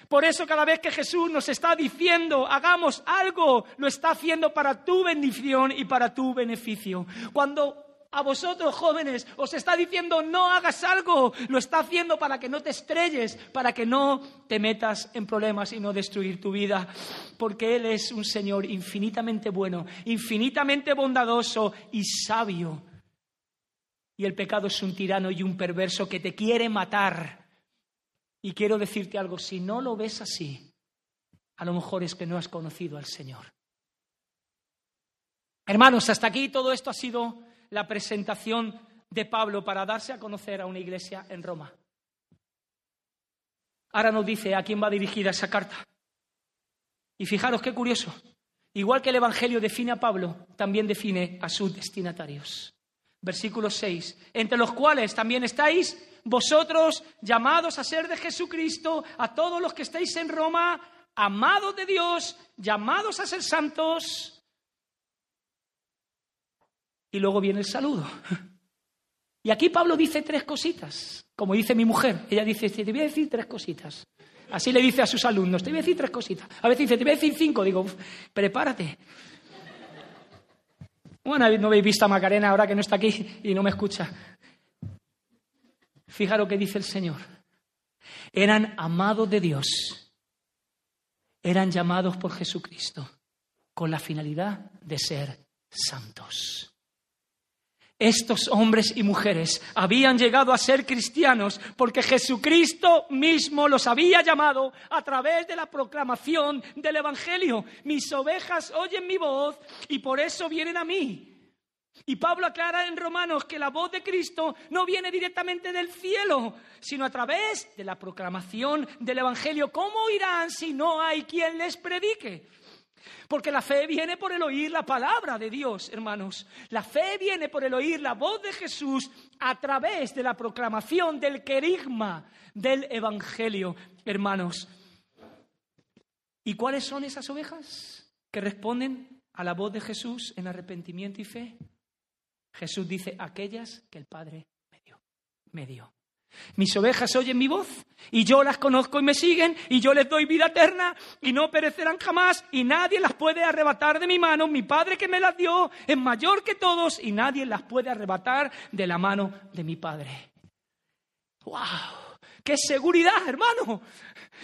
Por eso cada vez que Jesús nos está diciendo hagamos algo, lo está haciendo para tu bendición y para tu beneficio. Cuando a vosotros jóvenes os está diciendo no hagas algo, lo está haciendo para que no te estrelles, para que no te metas en problemas y no destruir tu vida, porque Él es un Señor infinitamente bueno, infinitamente bondadoso y sabio. Y el pecado es un tirano y un perverso que te quiere matar. Y quiero decirte algo, si no lo ves así, a lo mejor es que no has conocido al Señor. Hermanos, hasta aquí todo esto ha sido la presentación de Pablo para darse a conocer a una iglesia en Roma. Ahora nos dice a quién va dirigida esa carta. Y fijaros qué curioso. Igual que el Evangelio define a Pablo, también define a sus destinatarios. Versículo 6. Entre los cuales también estáis vosotros llamados a ser de Jesucristo, a todos los que estáis en Roma, amados de Dios, llamados a ser santos, y luego viene el saludo. Y aquí Pablo dice tres cositas, como dice mi mujer. Ella dice, te voy a decir tres cositas. Así le dice a sus alumnos, te voy a decir tres cositas. A veces dice, te voy a decir cinco. Digo, prepárate. Bueno, no habéis visto a Macarena ahora que no está aquí y no me escucha. Fija lo que dice el Señor. Eran amados de Dios. Eran llamados por Jesucristo con la finalidad de ser santos. Estos hombres y mujeres habían llegado a ser cristianos porque Jesucristo mismo los había llamado a través de la proclamación del Evangelio. Mis ovejas oyen mi voz y por eso vienen a mí. Y Pablo aclara en Romanos que la voz de Cristo no viene directamente del cielo, sino a través de la proclamación del Evangelio. ¿Cómo irán si no hay quien les predique? Porque la fe viene por el oír la palabra de Dios, hermanos. La fe viene por el oír la voz de Jesús a través de la proclamación del querigma del Evangelio, hermanos. ¿Y cuáles son esas ovejas que responden a la voz de Jesús en arrepentimiento y fe? Jesús dice, aquellas que el Padre me dio. Me dio. Mis ovejas oyen mi voz y yo las conozco y me siguen y yo les doy vida eterna y no perecerán jamás y nadie las puede arrebatar de mi mano. Mi Padre que me las dio es mayor que todos y nadie las puede arrebatar de la mano de mi Padre. ¡Wow! ¡Qué seguridad, hermano!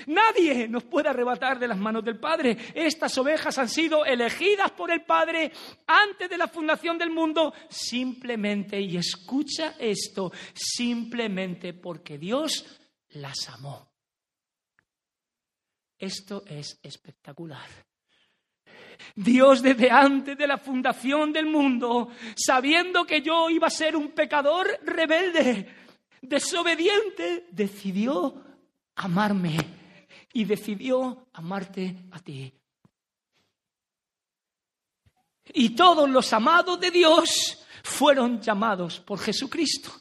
Nadie nos puede arrebatar de las manos del Padre. Estas ovejas han sido elegidas por el Padre antes de la fundación del mundo, simplemente, y escucha esto, simplemente porque Dios las amó. Esto es espectacular. Dios desde antes de la fundación del mundo, sabiendo que yo iba a ser un pecador rebelde, desobediente, decidió amarme y decidió amarte a ti. Y todos los amados de Dios fueron llamados por Jesucristo.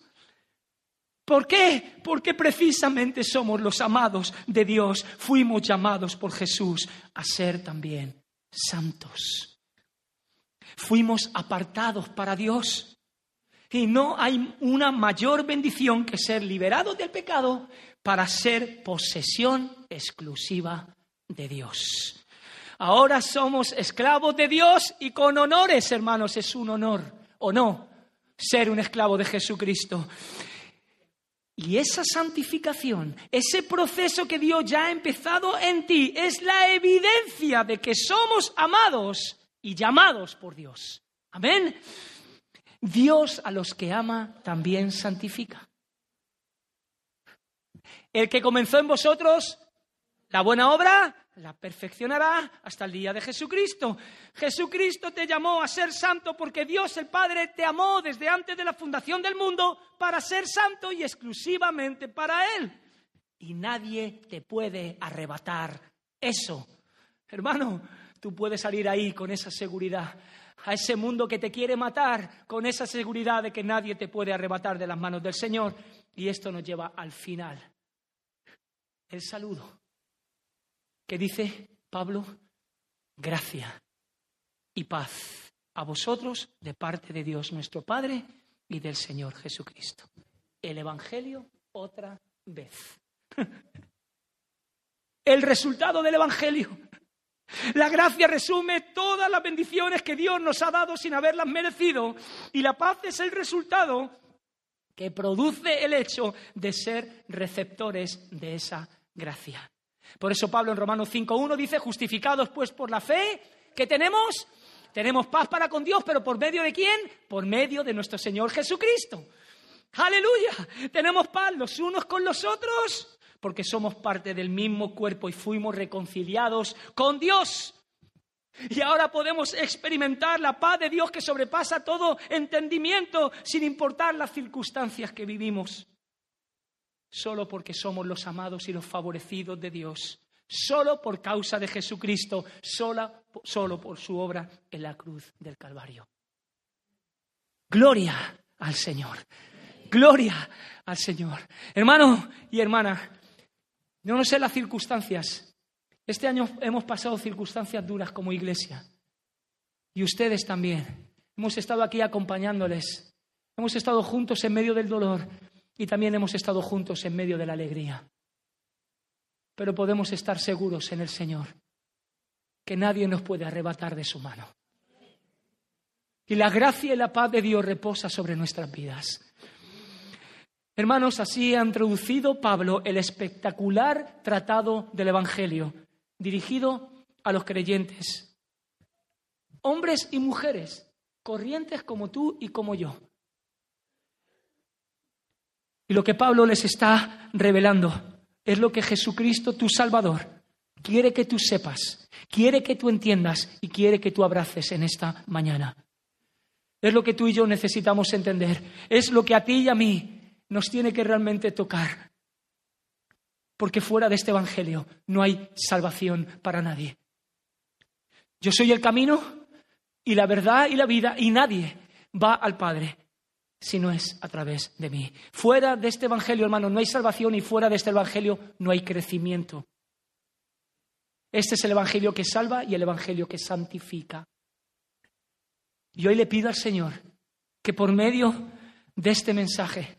¿Por qué? Porque precisamente somos los amados de Dios. Fuimos llamados por Jesús a ser también santos. Fuimos apartados para Dios. Y no hay una mayor bendición que ser liberados del pecado para ser posesión exclusiva de Dios. Ahora somos esclavos de Dios y con honores, hermanos, es un honor, ¿o no? Ser un esclavo de Jesucristo. Y esa santificación, ese proceso que Dios ya ha empezado en ti, es la evidencia de que somos amados y llamados por Dios. Amén. Dios a los que ama también santifica. El que comenzó en vosotros la buena obra, la perfeccionará hasta el día de Jesucristo. Jesucristo te llamó a ser santo porque Dios el Padre te amó desde antes de la fundación del mundo para ser santo y exclusivamente para Él. Y nadie te puede arrebatar eso. Hermano, tú puedes salir ahí con esa seguridad a ese mundo que te quiere matar con esa seguridad de que nadie te puede arrebatar de las manos del Señor. Y esto nos lleva al final. El saludo que dice Pablo, gracia y paz a vosotros de parte de Dios nuestro Padre y del Señor Jesucristo. El Evangelio otra vez. El resultado del Evangelio la gracia resume todas las bendiciones que Dios nos ha dado sin haberlas merecido y la paz es el resultado que produce el hecho de ser receptores de esa gracia. Por eso Pablo en Romanos 5.1 dice, justificados pues por la fe que tenemos, tenemos paz para con Dios, pero ¿por medio de quién? Por medio de nuestro Señor Jesucristo. Aleluya. Tenemos paz los unos con los otros porque somos parte del mismo cuerpo y fuimos reconciliados con Dios. Y ahora podemos experimentar la paz de Dios que sobrepasa todo entendimiento sin importar las circunstancias que vivimos. Solo porque somos los amados y los favorecidos de Dios. Solo por causa de Jesucristo. Sola, solo por su obra en la cruz del Calvario. Gloria al Señor. Gloria al Señor. Hermano y hermana, yo no sé las circunstancias. Este año hemos pasado circunstancias duras como iglesia. Y ustedes también. Hemos estado aquí acompañándoles. Hemos estado juntos en medio del dolor y también hemos estado juntos en medio de la alegría. Pero podemos estar seguros en el Señor que nadie nos puede arrebatar de su mano. Y la gracia y la paz de Dios reposa sobre nuestras vidas. Hermanos, así ha introducido Pablo el espectacular tratado del Evangelio, dirigido a los creyentes, hombres y mujeres, corrientes como tú y como yo. Y lo que Pablo les está revelando es lo que Jesucristo, tu Salvador, quiere que tú sepas, quiere que tú entiendas y quiere que tú abraces en esta mañana. Es lo que tú y yo necesitamos entender. Es lo que a ti y a mí nos tiene que realmente tocar. Porque fuera de este Evangelio no hay salvación para nadie. Yo soy el camino y la verdad y la vida y nadie va al Padre si no es a través de mí. Fuera de este Evangelio, hermano, no hay salvación y fuera de este Evangelio no hay crecimiento. Este es el Evangelio que salva y el Evangelio que santifica. Y hoy le pido al Señor que por medio de este mensaje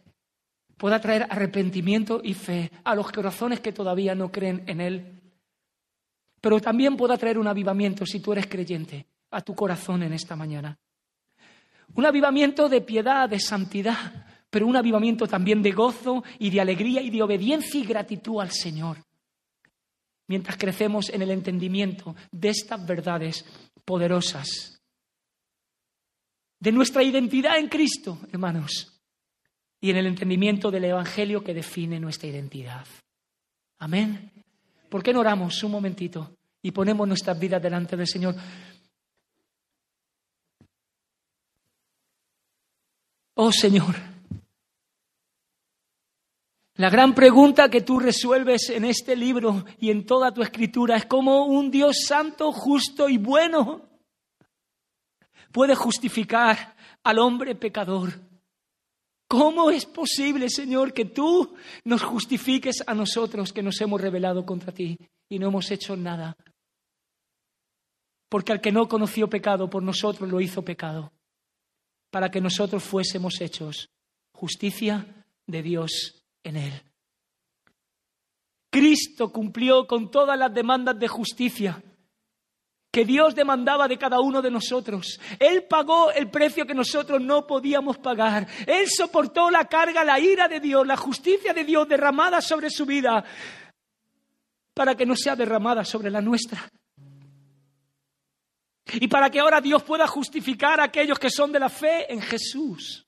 pueda traer arrepentimiento y fe a los corazones que todavía no creen en Él. Pero también pueda traer un avivamiento, si tú eres creyente, a tu corazón en esta mañana. Un avivamiento de piedad, de santidad, pero un avivamiento también de gozo y de alegría y de obediencia y gratitud al Señor. Mientras crecemos en el entendimiento de estas verdades poderosas, de nuestra identidad en Cristo, hermanos, y en el entendimiento del Evangelio que define nuestra identidad. Amén. ¿Por qué no oramos un momentito y ponemos nuestras vidas delante del Señor? Oh Señor, la gran pregunta que tú resuelves en este libro y en toda tu escritura es cómo un Dios santo, justo y bueno puede justificar al hombre pecador. ¿Cómo es posible, Señor, que tú nos justifiques a nosotros que nos hemos rebelado contra ti y no hemos hecho nada? Porque al que no conoció pecado, por nosotros lo hizo pecado para que nosotros fuésemos hechos justicia de Dios en él. Cristo cumplió con todas las demandas de justicia que Dios demandaba de cada uno de nosotros. Él pagó el precio que nosotros no podíamos pagar. Él soportó la carga, la ira de Dios, la justicia de Dios derramada sobre su vida para que no sea derramada sobre la nuestra. Y para que ahora Dios pueda justificar a aquellos que son de la fe en Jesús.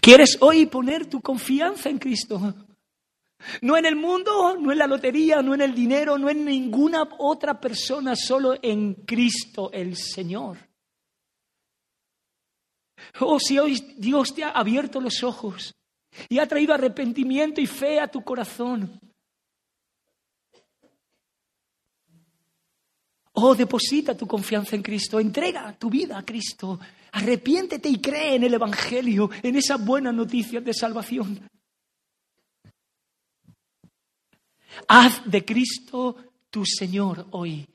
¿Quieres hoy poner tu confianza en Cristo? No en el mundo, no en la lotería, no en el dinero, no en ninguna otra persona, solo en Cristo el Señor. Oh, si hoy Dios te ha abierto los ojos y ha traído arrepentimiento y fe a tu corazón. Oh, deposita tu confianza en Cristo, entrega tu vida a Cristo, arrepiéntete y cree en el Evangelio, en esas buenas noticias de salvación. Haz de Cristo tu Señor hoy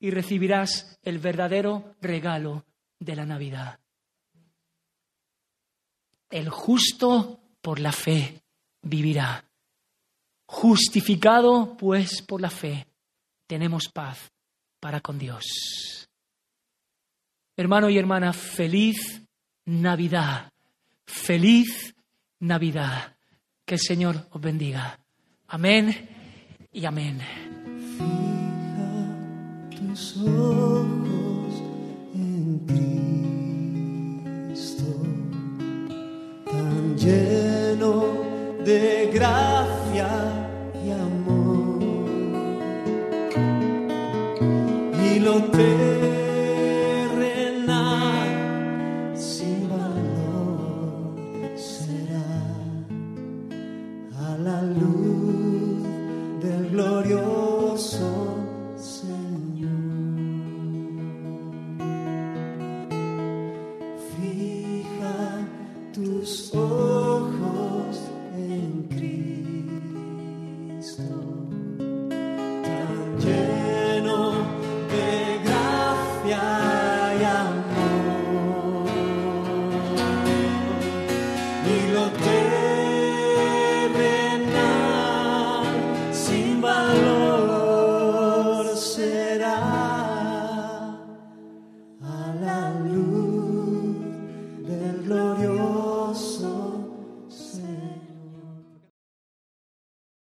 y recibirás el verdadero regalo de la Navidad. El justo por la fe vivirá. Justificado pues por la fe, tenemos paz para con Dios. Hermano y hermana, feliz Navidad. Feliz Navidad. Que el Señor os bendiga. Amén y amén. lleno de gracia Y lo